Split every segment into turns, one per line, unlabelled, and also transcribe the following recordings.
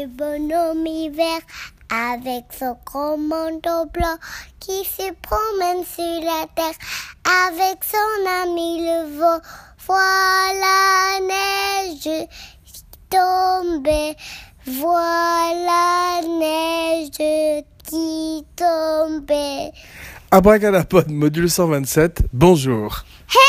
petit bonhomme hiver avec son grand manteau blanc qui se promène sur la terre avec son ami le vent. Voilà neige tombée, voilà neige qui tombait.
Abracadapod, module 127, bonjour.
Hey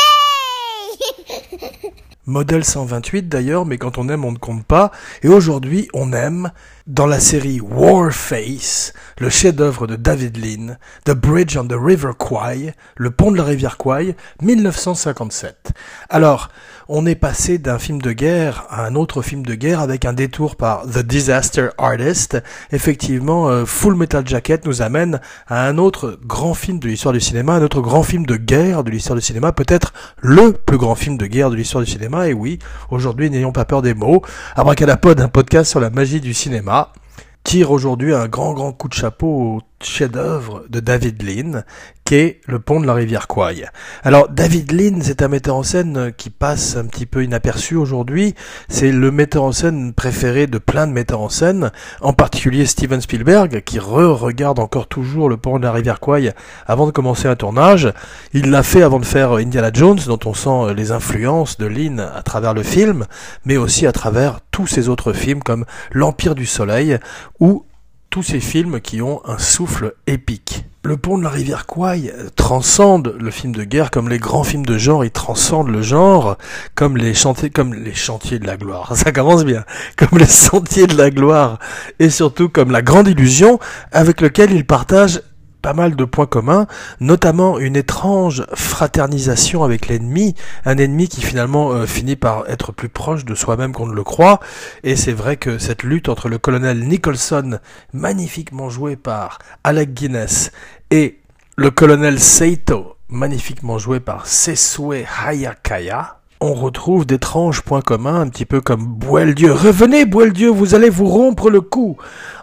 Modèle 128 d'ailleurs, mais quand on aime, on ne compte pas. Et aujourd'hui, on aime, dans la série Warface, le chef-d'œuvre de David Lean, The Bridge on the River Kwai, le pont de la rivière Kwai, 1957. Alors, on est passé d'un film de guerre à un autre film de guerre avec un détour par The Disaster Artist. Effectivement, euh, Full Metal Jacket nous amène à un autre grand film de l'histoire du cinéma, un autre grand film de guerre de l'histoire du cinéma, peut-être le plus grand film de guerre de l'histoire du cinéma. Et oui, aujourd'hui, n'ayons pas peur des mots. Abracadapod, un podcast sur la magie du cinéma up. Tire aujourd'hui un grand grand coup de chapeau au chef-d'œuvre de David Lean, qui est Le pont de la rivière Kwai. Alors David Lean, c'est un metteur en scène qui passe un petit peu inaperçu aujourd'hui. C'est le metteur en scène préféré de plein de metteurs en scène, en particulier Steven Spielberg, qui re-regarde encore toujours Le pont de la rivière Kwai avant de commencer un tournage. Il l'a fait avant de faire Indiana Jones, dont on sent les influences de Lean à travers le film, mais aussi à travers tous ses autres films comme L'Empire du Soleil ou tous ces films qui ont un souffle épique. Le pont de la rivière Kwai transcende le film de guerre comme les grands films de genre, il transcende le genre comme les chantiers, comme les chantiers de la gloire. Ça commence bien. Comme les sentiers de la gloire et surtout comme la grande illusion avec lequel il partage pas mal de points communs, notamment une étrange fraternisation avec l'ennemi, un ennemi qui finalement euh, finit par être plus proche de soi-même qu'on ne le croit, et c'est vrai que cette lutte entre le colonel Nicholson, magnifiquement joué par Alec Guinness, et le colonel Saito, magnifiquement joué par Sesue Hayakaya, on retrouve d'étranges points communs, un petit peu comme Boieldieu. Revenez, Boieldieu, vous allez vous rompre le cou.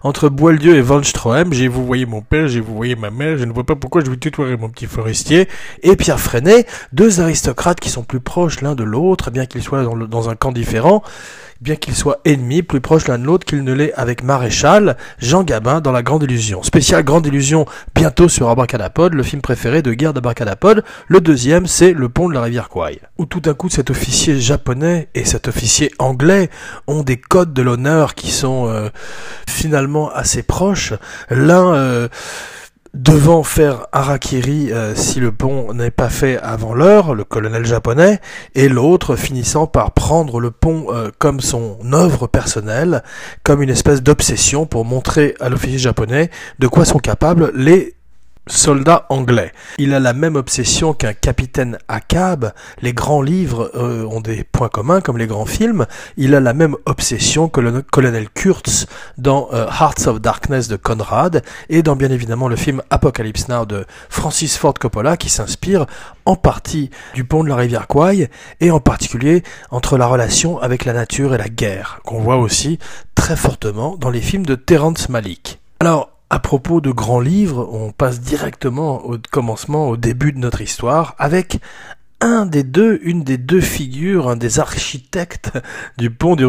Entre Boieldieu et Stroheim, j'ai vous voyez mon père, j'ai vous voyez ma mère, je ne vois pas pourquoi je vous tutoierai mon petit forestier. Et Pierre Freinet, deux aristocrates qui sont plus proches l'un de l'autre, bien qu'ils soient dans un camp différent, bien qu'ils soient ennemis, plus proches l'un de l'autre qu'ils ne l'est avec Maréchal, Jean Gabin dans La Grande Illusion. Spécial Grande Illusion, bientôt sur Abracadapod, le film préféré de guerre d'Abracadapod. Le deuxième, c'est Le pont de la rivière Kwai. Où tout à coup, cet officier japonais et cet officier anglais ont des codes de l'honneur qui sont euh, finalement assez proches. L'un... euh, devant faire harakiri euh, si le pont n'est pas fait avant l'heure, le colonel japonais, et l'autre finissant par prendre le pont euh, comme son œuvre personnelle, comme une espèce d'obsession pour montrer à l'officier japonais de quoi sont capables les soldats anglais. Il a la même obsession qu'un capitaine Akab. Les grands livres euh, ont des points communs comme les grands films. Il a la même obsession que le colonel Kurtz dans euh, Hearts of Darkness de Conrad et dans bien évidemment le film Apocalypse Now de Francis Ford Coppola qui s'inspire en partie du pont de la rivière Kwai et en particulier entre la relation avec la nature et la guerre qu'on voit aussi très fortement dans les films de Terrence Malick. Alors, à propos de grands livres, on passe directement au commencement, au début de notre histoire, avec un des deux, une des deux figures, un des architectes du pont du,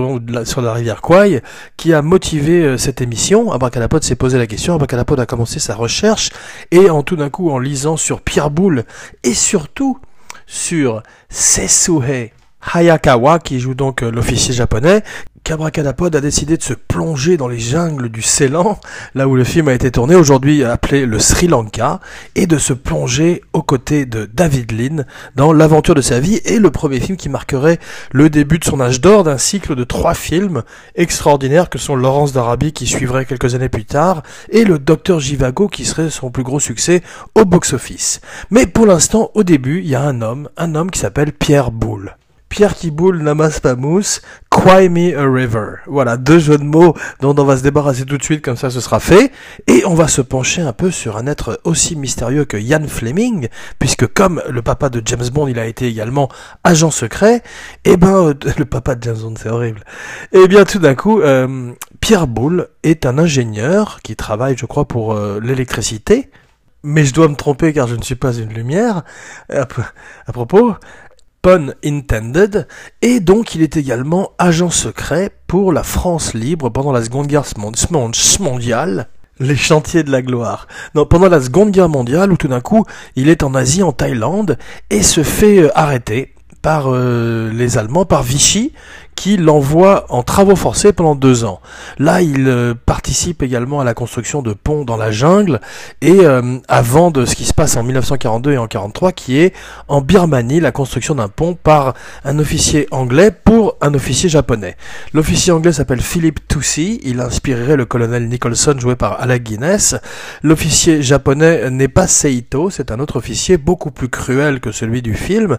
sur la rivière Kwai, qui a motivé euh, cette émission. Abracadapod s'est posé la question, Abracadapod a commencé sa recherche, et en tout d'un coup, en lisant sur Pierre Boulle, et surtout sur Sesuhe Hayakawa, qui joue donc euh, l'officier japonais, qu'Abracadapod a décidé de se plonger dans les jungles du Ceylan, là où le film a été tourné, aujourd'hui appelé le Sri Lanka, et de se plonger aux côtés de David Lean dans l'aventure de sa vie et le premier film qui marquerait le début de son âge d'or d'un cycle de trois films extraordinaires que sont Laurence d'Arabie qui suivrait quelques années plus tard et le Docteur Jivago qui serait son plus gros succès au box-office. Mais pour l'instant, au début, il y a un homme, un homme qui s'appelle Pierre Boulle. Pierre qui boule n'amasse pas mousse, Cry Me a River. Voilà, deux jeux de mots dont on va se débarrasser tout de suite, comme ça ce sera fait. Et on va se pencher un peu sur un être aussi mystérieux que Ian Fleming, puisque comme le papa de James Bond, il a été également agent secret, et ben, euh, le papa de James Bond, c'est horrible. Et bien tout d'un coup, euh, Pierre Boulle est un ingénieur qui travaille, je crois, pour euh, l'électricité. Mais je dois me tromper car je ne suis pas une lumière. À propos, pun intended, et donc il est également agent secret pour la France libre pendant la Seconde Guerre mondiale. Les chantiers de la gloire. Non, pendant la Seconde Guerre mondiale, où tout d'un coup, il est en Asie, en Thaïlande, et se fait euh, arrêter par euh, les Allemands, par Vichy, qui l'envoie en travaux forcés pendant deux ans. Là, il euh, participe également à la construction de ponts dans la jungle et euh, avant de ce qui se passe en 1942 et en 1943, qui est en Birmanie, la construction d'un pont par un officier anglais pour un officier japonais. L'officier anglais s'appelle Philip Toucy, il inspirerait le colonel Nicholson joué par Alec Guinness. L'officier japonais n'est pas Seito, c'est un autre officier beaucoup plus cruel que celui du film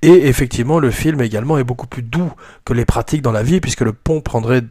et effectivement le film également est beaucoup plus doux que les dans la vie, puisque le pont prendrait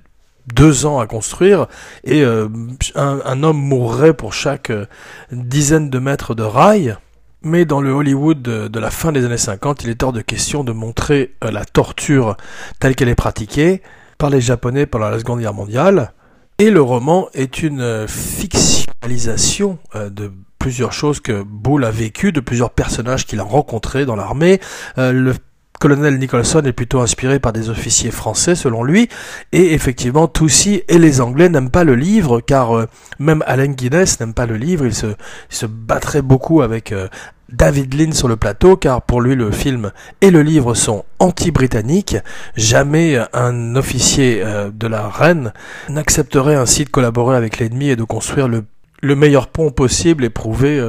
deux ans à construire et euh, un, homme mourrait pour chaque euh, dizaine de mètres de rail. Mais dans le Hollywood de, la fin des années 50, il est hors de question de montrer euh, la torture telle qu'elle est pratiquée par les Japonais pendant la Seconde Guerre mondiale. Et le roman est une fictionnalisation de plusieurs choses que Bull a vécues, de plusieurs personnages qu'il a rencontrés dans l'armée. le colonel Nicholson est plutôt inspiré par des officiers français selon lui, et effectivement Toussy et les Anglais n'aiment pas le livre, car euh, même Allen Guinness n'aime pas le livre, il se, se battrait beaucoup avec euh, David Lynn sur le plateau, car pour lui le film et le livre sont anti-britanniques. Jamais un officier euh, de la reine n'accepterait ainsi de collaborer avec l'ennemi et de construire le, le meilleur pont possible et prouver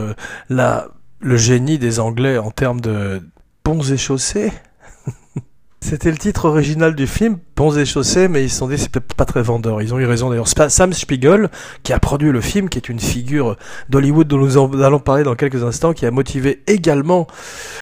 la, le génie des Anglais en termes de ponts et chaussées. C'était le titre original du film, Ponts et chaussées, mais ils se sont dit c'est peut-être pas très vendeur. Ils ont eu raison d'ailleurs. Sam Spiegel, qui a produit le film, qui est une figure d'Hollywood dont nous allons parler dans quelques instants, qui a motivé également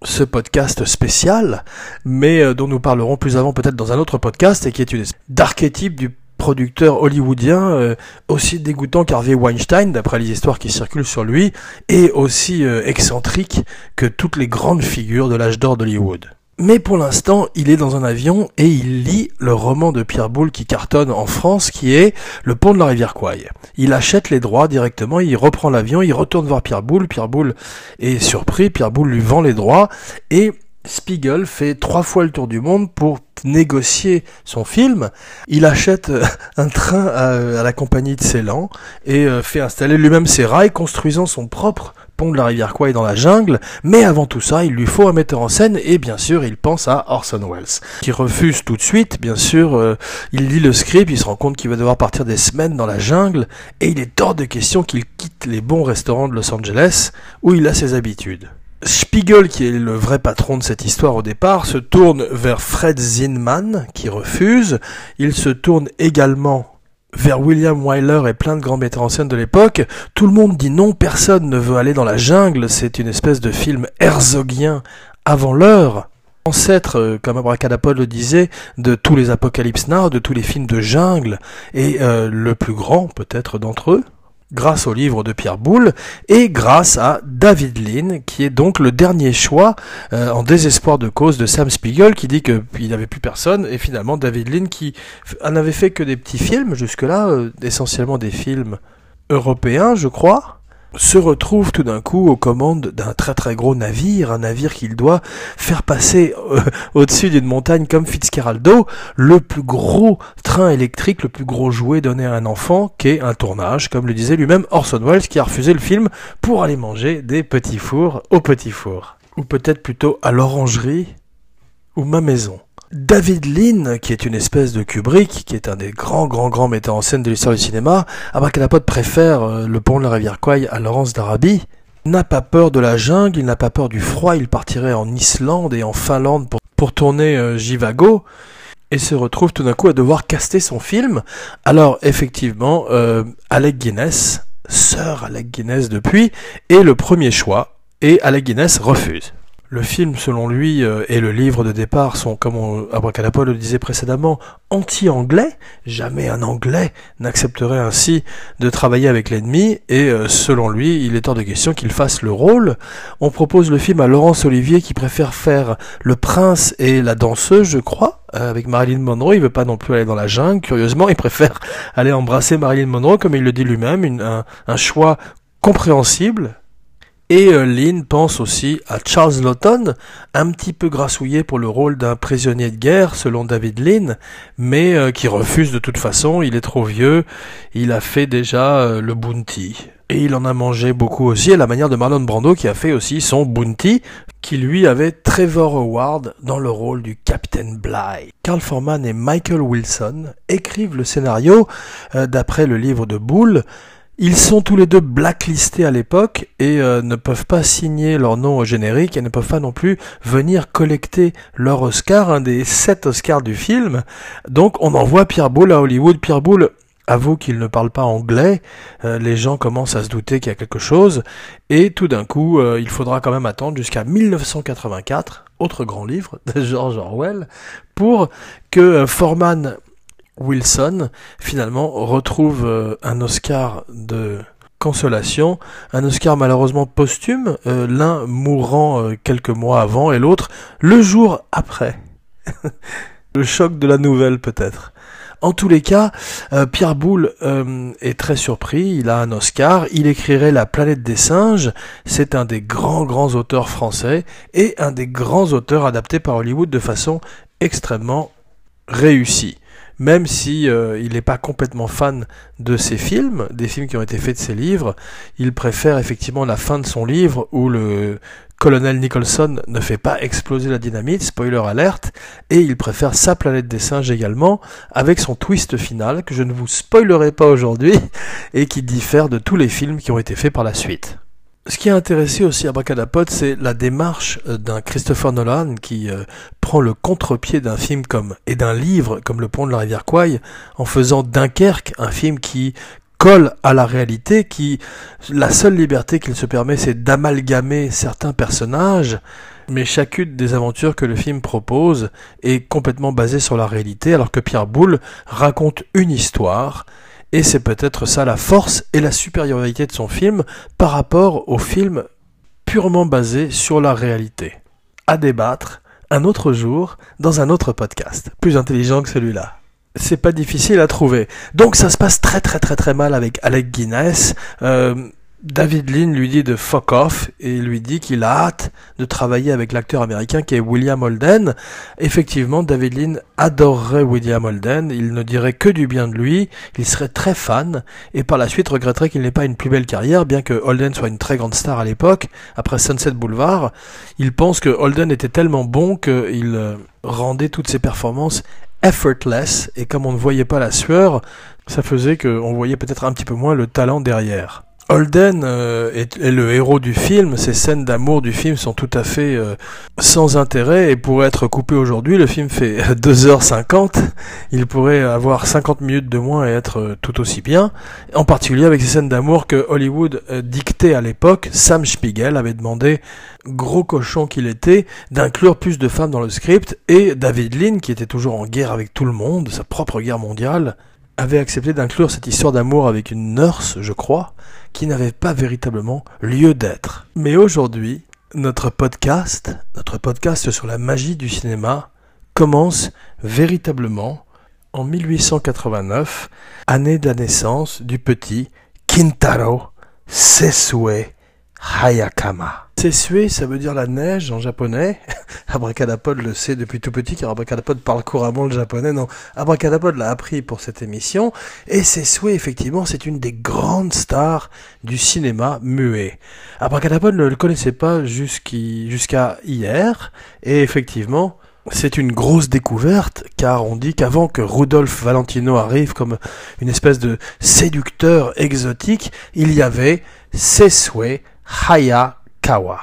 ce podcast spécial, mais euh, dont nous parlerons plus avant peut-être dans un autre podcast, et qui est une d'archétype du producteur hollywoodien euh, aussi dégoûtant qu'Harvey Weinstein, d'après les histoires qui circulent sur lui, et aussi euh, excentrique que toutes les grandes figures de l'âge d'or d'Hollywood. Mais pour l'instant, il est dans un avion et il lit le roman de Pierre Boulle qui cartonne en France, qui est Le pont de la rivière Quay. Il achète les droits directement, il reprend l'avion, il retourne voir Pierre Boulle. Pierre Boulle est surpris, Pierre Boulle lui vend les droits et Spiegel fait trois fois le tour du monde pour négocier son film. Il achète euh, un train à, la compagnie de Ceylan et euh, fait installer lui-même ses rails, construisant son propre de la rivière Kwai dans la jungle, mais avant tout ça, il lui faut un metteur en scène, et bien sûr, il pense à Orson Welles, qui refuse tout de suite, bien sûr, euh, il lit le script, il se rend compte qu'il va devoir partir des semaines dans la jungle, et il est hors de question qu'il quitte les bons restaurants de Los Angeles, où il a ses habitudes. Spiegel, qui est le vrai patron de cette histoire au départ, se tourne vers Fred Zinman, qui refuse. Il se tourne également vers William Wyler et plein de grands metteurs en scène de l'époque, tout le monde dit non, personne ne veut aller dans la jungle, c'est une espèce de film herzogien avant l'heure. Ancêtre, euh, comme Abracadapod le disait, de tous les Apocalypse Now, de tous les films de jungle, et euh, le plus grand peut-être d'entre eux grâce au livre de Pierre Boulle et grâce à David Lean, qui est donc le dernier choix euh, en désespoir de cause de Sam Spiegel, qui dit qu'il n'y avait plus personne, et finalement David Lean, qui n'avait fait que des petits films jusque-là, euh, essentiellement des films européens, je crois, se retrouve tout d'un coup aux commandes d'un très très gros navire, un navire qu'il doit faire passer euh, au-dessus d'une montagne comme Fitzcarraldo, le plus gros train électrique, le plus gros jouet donné à un enfant, qu'est un tournage, comme le disait lui-même Orson Welles, qui a refusé le film pour aller manger des petits fours au petit four. Ou peut-être plutôt à l'orangerie ou ma maison. David Lean, qui est une espèce de Kubrick, qui est un des grands, grands, grands metteurs en scène de l'histoire du cinéma, Abracadapod préfère euh, le pont de la rivière Kwai à Laurence d'Arabie, n'a pas peur de la jungle, il n'a pas peur du froid, il partirait en Islande et en Finlande pour, tourner euh, Jivago, et se retrouve tout d'un coup à devoir caster son film. Alors effectivement, euh, Alec Guinness, sœur Alec Guinness depuis, est le premier choix, et Alec Guinness refuse. Le film, selon lui, euh, et le livre de départ sont, comme Abracadapod le disait précédemment, anti-anglais. Jamais un anglais n'accepterait ainsi de travailler avec l'ennemi, et euh, selon lui, il est hors de question qu'il fasse le rôle. On propose le film à Laurence Olivier qui préfère faire le prince et la danseuse, je crois, euh, avec Marilyn Monroe. Il veut pas non plus aller dans la jungle. Curieusement, il préfère aller embrasser Marilyn Monroe, comme il le dit lui-même, un choix compréhensible Et euh, Lynn pense aussi à Charles Lawton, un petit peu grassouillé pour le rôle d'un prisonnier de guerre, selon David Lynn, mais euh, qui refuse de toute façon, il est trop vieux, il a fait déjà euh, le bounty. Et il en a mangé beaucoup aussi, à la manière de Marlon Brando qui a fait aussi son bounty, qui lui avait Trevor Howard dans le rôle du Captain Bligh. Carl Forman et Michael Wilson écrivent le scénario d'après le livre de Bull, ils sont tous les deux blacklistés à l'époque et euh, ne peuvent pas signer leur nom au générique et ne peuvent pas non plus venir collecter leur Oscar, un des sept Oscars du film. Donc on envoie Pierre Boulle à Hollywood. Pierre Boulle avoue qu'il ne parle pas anglais, euh, les gens commencent à se douter qu'il y a quelque chose, et tout d'un coup, euh, il faudra quand même attendre jusqu'à 1984, autre grand livre de George Orwell, pour que Forman Wilson finalement retrouve euh, un Oscar de consolation, un Oscar malheureusement posthume, euh, l'un mourant euh, quelques mois avant et l'autre le jour après. le choc de la nouvelle peut-être. En tous les cas, Pierre Boulle est très surpris, il a un Oscar, il écrirait La planète des singes, c'est un des grands grands auteurs français et un des grands auteurs adaptés par Hollywood de façon extrêmement réussie même si euh, il n'est pas complètement fan de ses films, des films qui ont été faits de ses livres, il préfère effectivement la fin de son livre où le colonel Nicholson ne fait pas exploser la dynamite, spoiler alerte, et il préfère sa planète des singes également, avec son twist final que je ne vous spoilerai pas aujourd'hui, et qui diffère de tous les films qui ont été faits par la suite. Ce qui a intéressé aussi à Bracadapod, c'est la démarche euh, d'un Christopher Nolan qui euh, prend le contre-pied d'un film comme et d'un livre comme Le Pont de la Rivière Kwai en faisant Dunkerque, un film qui colle à la réalité, qui la seule liberté qu'il se permet, c'est d'amalgamer certains personnages, mais chacune des aventures que le film propose est complètement basée sur la réalité, alors que Pierre Boulle raconte une histoire et c'est peut-être ça la force et la supériorité de son film par rapport au film purement basé sur la réalité. À débattre un autre jour dans un autre podcast, plus intelligent que celui-là. C'est pas difficile à trouver. Donc ça se passe très très très très mal avec Alec Guinness. Euh, David Lynn lui dit de fuck off et lui dit qu'il a hâte de travailler avec l'acteur américain qui est William Holden. Effectivement, David Lynn adorerait William Holden, il ne dirait que du bien de lui, il serait très fan et par la suite regretterait qu'il n'ait pas une plus belle carrière, bien que Holden soit une très grande star à l'époque, après Sunset Boulevard. Il pense que Holden était tellement bon qu'il euh, rendait toutes ses performances effortless et comme on ne voyait pas la sueur, ça faisait qu'on voyait peut-être un petit peu moins le talent derrière. Holden euh, est, le héros du film, ces scènes d'amour du film sont tout à fait euh, sans intérêt et pourraient être coupées aujourd'hui. Le film fait 2h50, il pourrait avoir 50 minutes de moins et être euh, tout aussi bien. En particulier avec ces scènes d'amour que Hollywood dictait à l'époque. Sam Spiegel avait demandé, gros cochon qu'il était, d'inclure plus de femmes dans le script et David Lean, qui était toujours en guerre avec tout le monde, sa propre guerre mondiale, avait accepté d'inclure cette histoire d'amour avec une nurse, je crois, qui n'avait pas véritablement lieu d'être. Mais aujourd'hui, notre podcast, notre podcast sur la magie du cinéma, commence véritablement en 1889, année de la naissance du petit Kintaro Sesue Hayakama. Sesue, ça veut dire la neige en japonais. Abracadapod le sait depuis tout petit, car Abracadapod parle couramment le japonais. Non, Abracadapod l'a appris pour cette émission. Et Sesue, effectivement, c'est une des grandes stars du cinéma muet. Abracadapod ne le connaissait pas jusqu'à hier. Et effectivement, c'est une grosse découverte, car on dit qu'avant que Rudolph Valentino arrive comme une espèce de séducteur exotique, il y avait Sesue Hayakawa.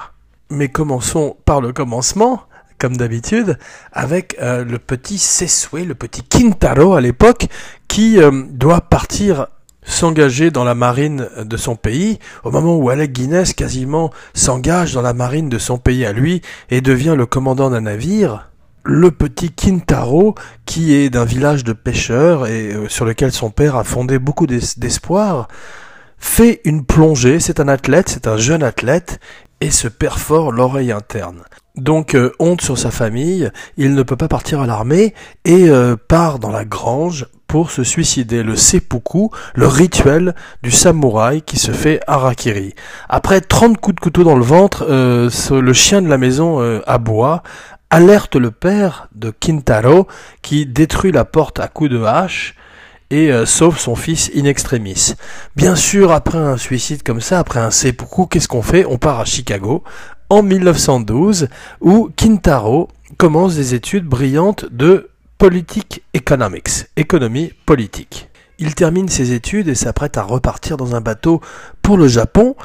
Mais commençons par le commencement, comme d'habitude, avec euh, le petit Sesue, le petit Kintaro à l'époque, qui euh, doit partir s'engager dans la marine de son pays, au moment où Alec Guinness quasiment s'engage dans la marine de son pays à lui et devient le commandant d'un navire, le petit Kintaro, qui est d'un village de pêcheurs et euh, sur lequel son père a fondé beaucoup d'espoir, fait une plongée, c'est un athlète, c'est un jeune athlète, et se perfore l'oreille interne. Donc euh, honte sur sa famille, il ne peut pas partir à l'armée et euh, part dans la grange pour se suicider, le seppuku, le rituel du samouraï qui se fait harakiri. Après 30 coups de couteau dans le ventre, euh, le chien de la maison aboie, alerte le père de Kintaro qui détruit la porte à coups de hache et sauve son fils in extremis. Bien sûr, après un suicide comme ça, après un seppuku, qu'est-ce qu'on fait? On part à Chicago en 1912 où Kintaro commence des études brillantes de politique economics, économie politique. Il termine ses études et s'apprête à repartir dans un bateau pour le Japon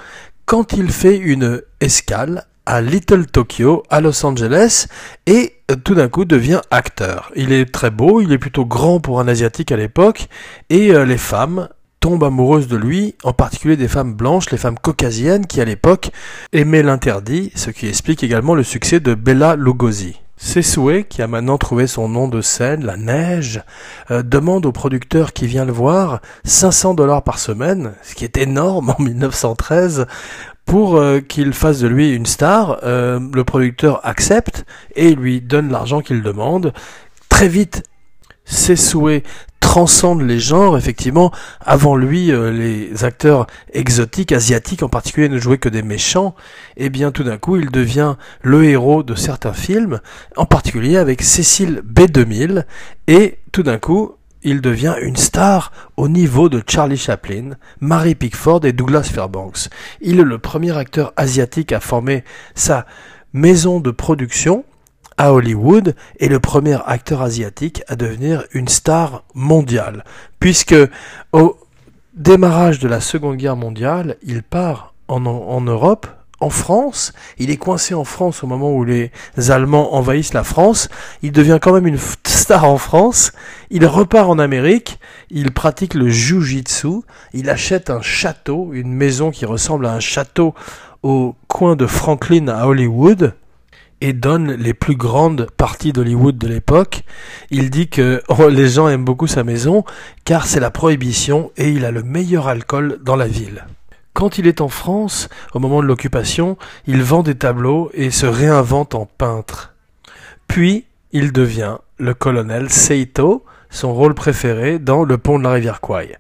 quand il fait une escale à Little Tokyo, à Los Angeles, et tout d'un coup devient acteur. Il est très beau, il est plutôt grand pour un asiatique à l'époque, et euh, les femmes tombe amoureuse de lui, en particulier des femmes blanches, les femmes caucasiennes qui à l'époque aimaient l'interdit, ce qui explique également le succès de Bella Lugosi. Sesue, qui a maintenant trouvé son nom de scène, La Neige, euh, demande au producteur qui vient le voir 500 dollars par semaine, ce qui est énorme en 1913, pour euh, qu'il fasse de lui une star. Euh, le producteur accepte et lui donne l'argent qu'il demande. Très vite, Sesue transcende les genres. Effectivement, avant lui, euh, les acteurs exotiques, asiatiques en particulier, ne jouaient que des méchants. Et bien tout d'un coup, il devient le héros de certains films, en particulier avec Cécile B2000. Et tout d'un coup, il devient une star au niveau de Charlie Chaplin, Mary Pickford et Douglas Fairbanks. Il est le premier acteur asiatique à former sa maison de production à Hollywood est le premier acteur asiatique à devenir une star mondiale, puisque au démarrage de la Seconde Guerre mondiale, il part en, en Europe, en France, il est coincé en France au moment où les Allemands envahissent la France, il devient quand même une star en France, il repart en Amérique, il pratique le jujitsu, il achète un château, une maison qui ressemble à un château au coin de Franklin à Hollywood, et donne les plus grandes parties d'Hollywood de l'époque. Il dit que oh, les gens aiment beaucoup sa maison car c'est la prohibition et il a le meilleur alcool dans la ville. Quand il est en France, au moment de l'occupation, il vend des tableaux et se réinvente en peintre. Puis, il devient le colonel Seito, son rôle préféré dans Le pont de la rivière Kwai.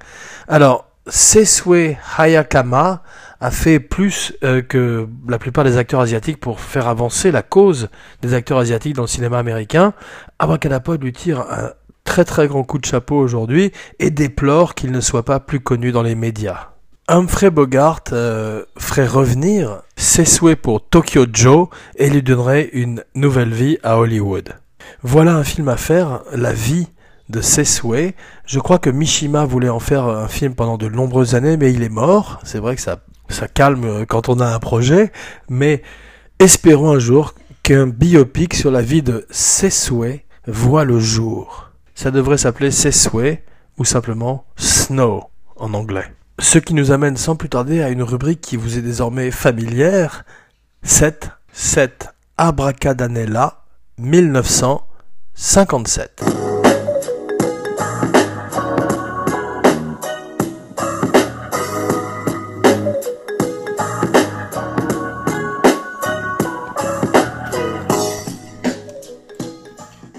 Alors, Sesue Hayakama a fait plus euh, que la plupart des acteurs asiatiques pour faire avancer la cause des acteurs asiatiques dans le cinéma américain. Abracadapod lui tire un très très grand coup de chapeau aujourd'hui et déplore qu'il ne soit pas plus connu dans les médias. Humphrey Bogart euh, ferait revenir ses souhaits pour Tokyo Joe et lui donnerait une nouvelle vie à Hollywood. Voilà un film à faire, la vie de Sesue. Je crois que Mishima voulait en faire un film pendant de nombreuses années, mais il est mort. C'est vrai que ça ça calme quand on a un projet, mais espérons un jour qu'un biopic sur la vie de Sesue voit le jour. Ça devrait s'appeler Sesue ou simplement Snow en anglais. Ce qui nous amène sans plus tarder à une rubrique qui vous est désormais familière, 7, 7 Abracadanella 1957.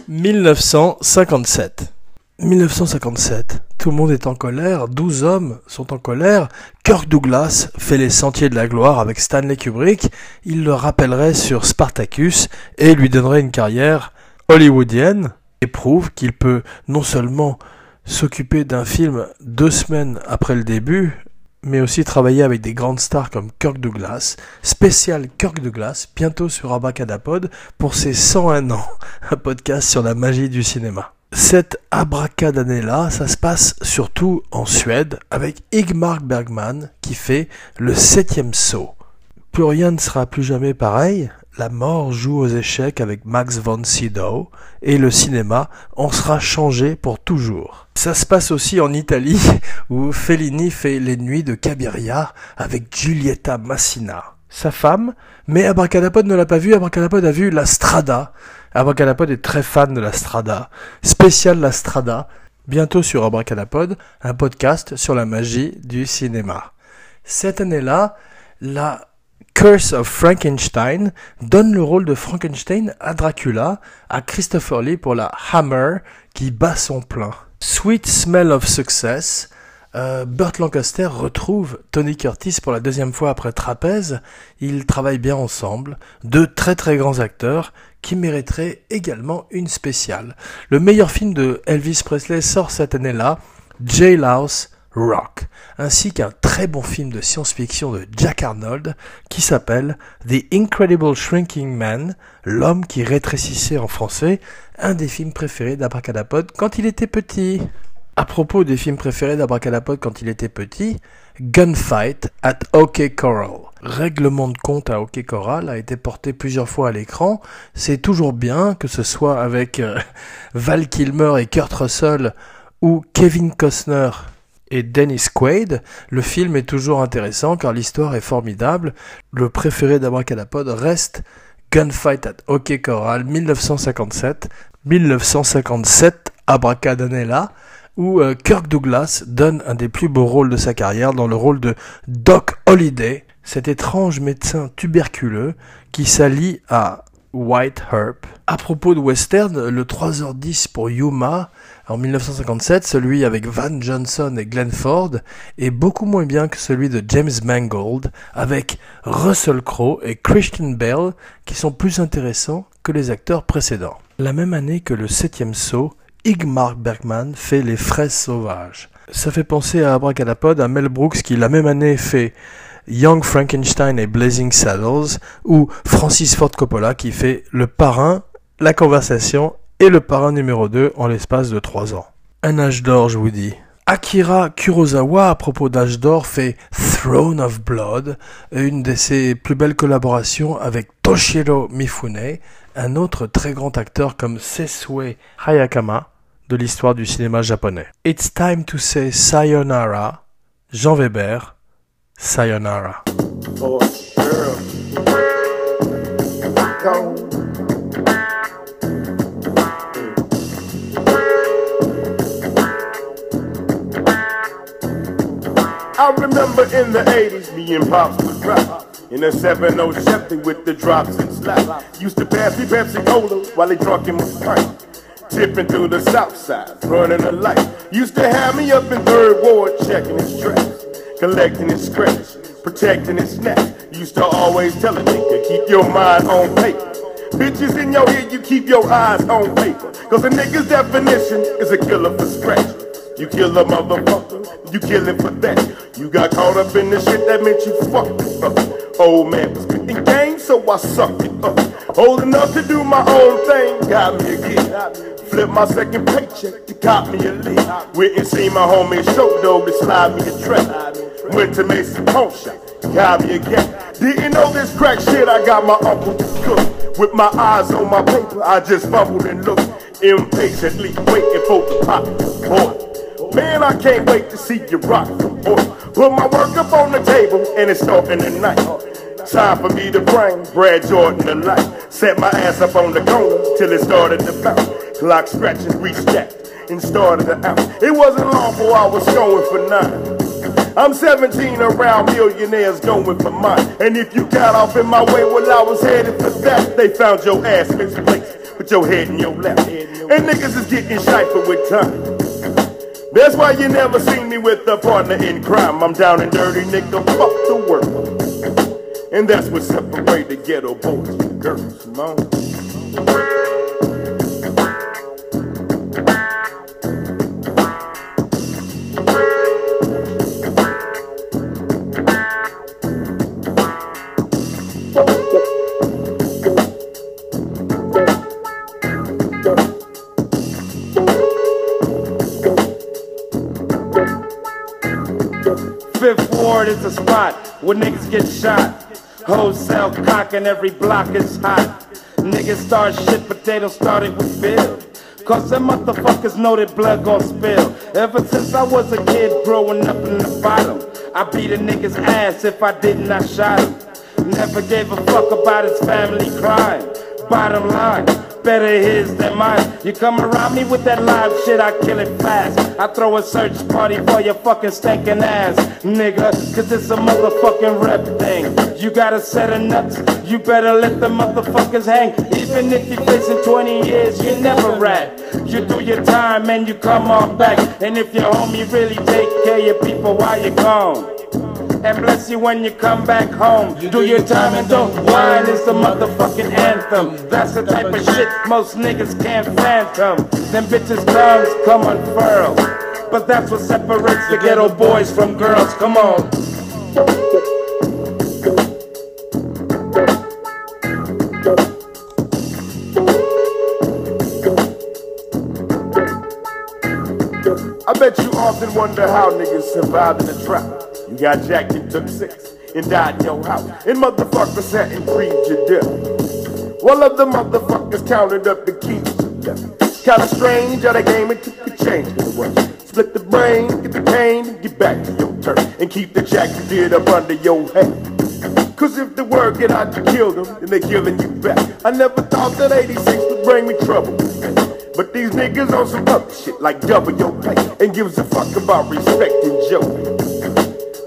1957. 1957. Tout le monde est en colère, 12 hommes sont en colère. Kirk Douglas fait les sentiers de la gloire avec Stanley Kubrick. Il le rappellerait sur Spartacus et lui donnerait une carrière hollywoodienne et prouve qu'il peut non seulement s'occuper d'un film deux semaines après le début, mais aussi travailler avec des grandes stars comme Kirk Douglas, spécial Kirk Douglas, bientôt sur Abracadapod pour ses 101 ans, un podcast sur la magie du cinéma. Cette abracadannée-là, ça se passe surtout en Suède avec Igmar Bergman qui fait le septième saut. Plus rien ne sera plus jamais pareil, la mort joue aux échecs avec Max von Sydow et le cinéma en sera changé pour toujours. Ça se passe aussi en Italie où Fellini fait les nuits de Cabiria avec Giulietta Massina, sa femme, mais Abracadapod ne l'a pas vu, Abracadapod a vu La Strada. Abracadapod est très fan de La Strada, spécial La Strada, bientôt sur Abracadapod, un podcast sur la magie du cinéma. Cette année-là, la Curse of Frankenstein donne le rôle de Frankenstein à Dracula, à Christopher Lee pour la Hammer qui bat son plein. Sweet Smell of Success, euh, Burt Lancaster retrouve Tony Curtis pour la deuxième fois après Trapèze. Ils travaillent bien ensemble, deux très très grands acteurs qui mériteraient également une spéciale. Le meilleur film de Elvis Presley sort cette année-là, Jailhouse Rock, ainsi qu'un très bon film de science-fiction de Jack Arnold qui s'appelle The Incredible Shrinking Man, l'homme qui rétrécissait en français, un des films préférés d'Abracadapod quand il était petit. À propos des films préférés d'Abracadapod quand il était petit, Gunfight at OK Coral. Règlement de compte à OK Coral a été porté plusieurs fois à l'écran. C'est toujours bien que ce soit avec euh, Val Kilmer et Kurt Russell ou Kevin Costner et Dennis Quaid. Le film est toujours intéressant car l'histoire est formidable. Le préféré d'Abracadapod reste Gunfight at OK Coral 1957. 1957, Abracadanella où euh, Kirk Douglas donne un des plus beaux rôles de sa carrière dans le rôle de Doc Holliday, cet étrange médecin tuberculeux qui s'allie à White Herb. À propos de western, le 3h10 pour Yuma en 1957, celui avec Van Johnson et Glenn Ford, est beaucoup moins bien que celui de James Mangold avec Russell Crowe et Christian Bale qui sont plus intéressants que les acteurs précédents. La même année que le septième saut, Igmar Bergman fait Les fraises sauvages. Ça fait penser à Abracadapod, à Mel Brooks qui la même année fait Young Frankenstein et Blazing Saddles, ou Francis Ford Coppola qui fait Le Parrain, La Conversation et Le Parrain numéro 2 en l'espace de 3 ans. Un âge d'or, je vous dis. Akira Kurosawa, à propos d'âge d'or, fait Throne of Blood, une de ses plus belles collaborations avec Toshiro Mifune, un autre très grand acteur comme Sesue Hayakama, de l'histoire du cinéma japonais. It's time to say sayonara. Jean Weber, sayonara.
Oh. Go. I remember in the 80s, me and Pops would rock. In a 707 with the drops and slaps. Used to pass me Pepsi Cola while they drunk in my pint. Tipping through the south side, running a light. Used to have me up in third ward checking his tracks, collecting his scratch, protecting his snap. Used to always tell a nigga, keep your mind on paper. Bitches in your ear, you keep your eyes on paper. Cause a nigga's definition is a killer for scratch. You kill a motherfucker, you kill him for that. You got caught up in the shit that meant you fucked it up. Old man was spitting game, so I sucked it up. Old enough to do my own thing, got me a again. Flip my second paycheck to cop me a lead. Went and seen my homie show dog to slide me a trap. Went to Mason Pawn Shop, got me a gap. Didn't know this crack shit, I got my uncle to cook. With my eyes on my paper, I just fumbled and looked. Impatiently waiting for the pop, boy. Man, I can't wait to see you rock boy. Put my work up on the table and it's starting tonight. Time for me to bring Brad Jordan to life. Set my ass up on the corner till it started to bounce. Clock scratching, reset and started to out. It wasn't long before I was going for nine. I'm 17 around millionaires going for mine. And if you got off in my way while I was headed for that, they found your ass misplaced. Put your head in your lap. And niggas is getting shifted with time. That's why you never see me with a partner in crime. I'm down and dirty, nigga, fuck the work. And that's what separates the ghetto boys from girls, man. Fifth Ward is a spot where niggas get shot. Wholesale cock and every block is hot. Niggas start shit, potatoes started with Bill. Cause them motherfuckers know that blood gon' spill. Ever since I was a kid growing up in the bottom, I beat a nigga's ass if I didn't, I shot him. Never gave a fuck about his family crime. Bottom line, better his than mine. You come around me with that live shit, I kill it fast. I throw a search party for your fucking stinking ass, nigga. Cause it's a motherfucking rep thing. You got a set of nuts, you better let the motherfuckers hang. Even if you're facing 20 years, you never rat. You do your time and you come on back. And if your homie really take care of your people while you're gone and bless you when you come back home. You do your time and don't whine It's the motherfucking anthem. That's the type of shit most niggas can't phantom. Them bitches' tongues come unfurled. But that's what separates the ghetto boys from girls. Come on. I bet you often wonder how niggas survive in the trap. Got jacked and took six and died in your house. And motherfuckers sat and breathed your death. Well, of the motherfuckers counted up the keys. Kinda strange how they came and took the change. Split the brain, get the pain, and get back to your turn. And keep the jack you did up under your head. Cause if the word get out you killed them, then they killing you back. I never thought that 86 would bring me trouble. But these niggas on some other shit like double your pay and gives a fuck about respect and joke.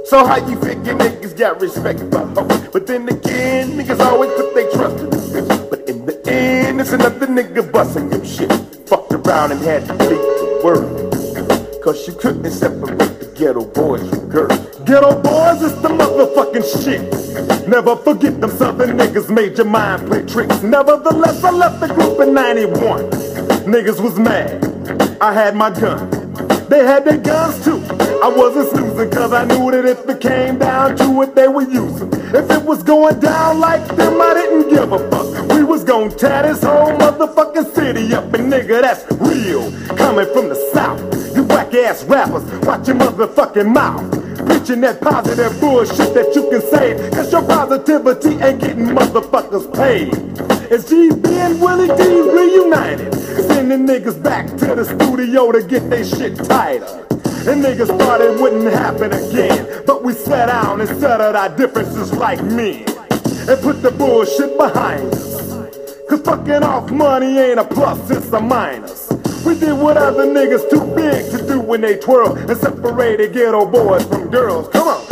So how you figure niggas got respect for hoes? But then again, niggas always put their trust in the bitch. But in the end, it's another nigga busting your shit. Fucked around and had to bleed the world. Cause you couldn't separate the ghetto boys from girls. Ghetto boys is the motherfucking shit. Never forget them southern niggas made your mind play tricks. Nevertheless, I left the group in 91. Niggas was mad. I had my gun. They had their guns too. I wasn't snoozing cause I knew that if it came down to it, they were using. If it was going down like them, I didn't give a fuck. We was gonna tear this whole motherfucking city up, and nigga, that's real. Coming from the south, you whack ass rappers, watch your motherfucking mouth. Preaching that positive bullshit that you can say, cause your positivity ain't getting motherfuckers paid. It's GB and Willie D reunited, sending niggas back to the studio to get their shit tighter. And niggas thought it wouldn't happen again. But we sat down and settled our differences like men. And put the bullshit behind us. Cause fucking off money ain't a plus, it's a minus. We did what other niggas too big to do when they twirl and separated ghetto boys from girls. Come on.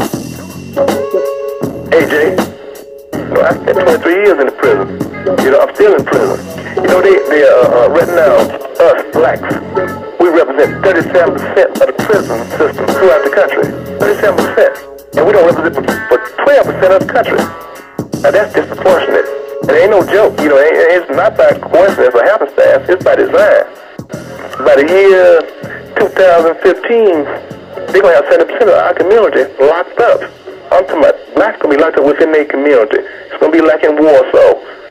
Hey Jay, well, I spent 23 years in the prison. You know, I'm still in prison. You know, they, they uh, uh, right now, us blacks, we represent 37% of the prison system throughout the country. 37%. And we don't represent for 12% of the country. Now that's disproportionate. It ain't no joke. You know, it's not by coincidence or happenstance. It's by design. By the year 2015, they're going to have 70% of our community locked up. I'm talking about blacks going to be locked up within their community. It's going to be like in Warsaw